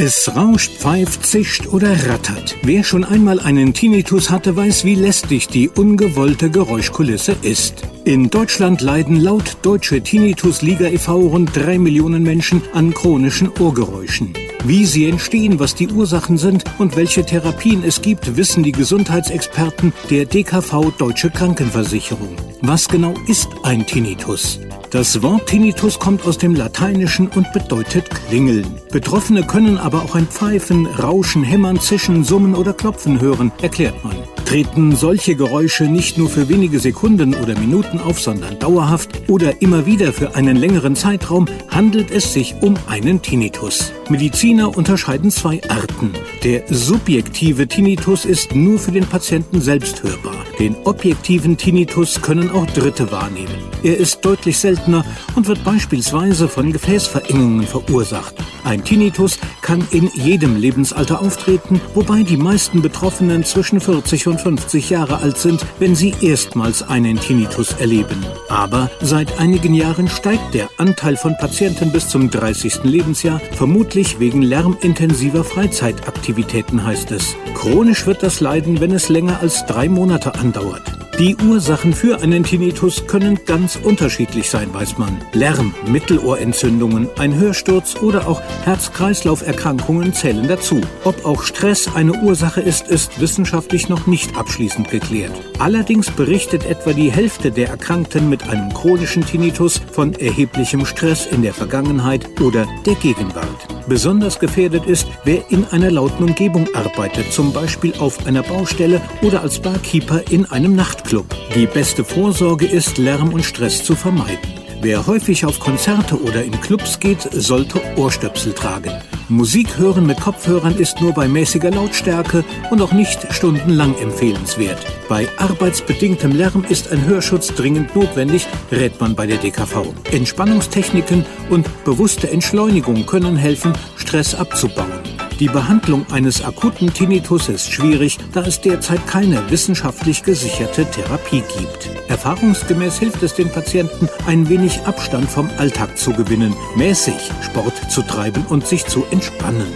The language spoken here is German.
Es rauscht, pfeift, zischt oder rattert. Wer schon einmal einen Tinnitus hatte, weiß, wie lästig die ungewollte Geräuschkulisse ist. In Deutschland leiden laut Deutsche Tinnitus Liga e.V. rund drei Millionen Menschen an chronischen Ohrgeräuschen. Wie sie entstehen, was die Ursachen sind und welche Therapien es gibt, wissen die Gesundheitsexperten der DKV Deutsche Krankenversicherung. Was genau ist ein Tinnitus? Das Wort Tinnitus kommt aus dem Lateinischen und bedeutet Klingeln. Betroffene können aber auch ein Pfeifen, Rauschen, Hämmern, Zischen, Summen oder Klopfen hören, erklärt man. Treten solche Geräusche nicht nur für wenige Sekunden oder Minuten auf, sondern dauerhaft oder immer wieder für einen längeren Zeitraum, handelt es sich um einen Tinnitus. Mediziner unterscheiden zwei Arten. Der subjektive Tinnitus ist nur für den Patienten selbst hörbar. Den objektiven Tinnitus können auch Dritte wahrnehmen. Er ist deutlich seltener und wird beispielsweise von Gefäßverengungen verursacht. Ein Tinnitus kann in jedem Lebensalter auftreten, wobei die meisten Betroffenen zwischen 40 und 50 Jahre alt sind, wenn sie erstmals einen Tinnitus erleben. Aber seit einigen Jahren steigt der Anteil von Patienten bis zum 30. Lebensjahr, vermutlich wegen lärmintensiver Freizeitaktivitäten heißt es. Chronisch wird das Leiden, wenn es länger als drei Monate andauert. Die Ursachen für einen Tinnitus können ganz unterschiedlich sein, weiß man. Lärm, Mittelohrentzündungen, ein Hörsturz oder auch Herz-Kreislauf-Erkrankungen zählen dazu. Ob auch Stress eine Ursache ist, ist wissenschaftlich noch nicht abschließend geklärt. Allerdings berichtet etwa die Hälfte der Erkrankten mit einem chronischen Tinnitus von erheblichem Stress in der Vergangenheit oder der Gegenwart. Besonders gefährdet ist, wer in einer lauten Umgebung arbeitet, zum Beispiel auf einer Baustelle oder als Barkeeper in einem Nachtclub. Die beste Vorsorge ist, Lärm und Stress zu vermeiden. Wer häufig auf Konzerte oder in Clubs geht, sollte Ohrstöpsel tragen. Musik hören mit Kopfhörern ist nur bei mäßiger Lautstärke und auch nicht stundenlang empfehlenswert. Bei arbeitsbedingtem Lärm ist ein Hörschutz dringend notwendig, rät man bei der DKV. Entspannungstechniken und bewusste Entschleunigung können helfen, Stress abzubauen. Die Behandlung eines akuten Tinnitus ist schwierig, da es derzeit keine wissenschaftlich gesicherte Therapie gibt. Erfahrungsgemäß hilft es den Patienten, ein wenig Abstand vom Alltag zu gewinnen, mäßig Sport zu treiben und sich zu entspannen.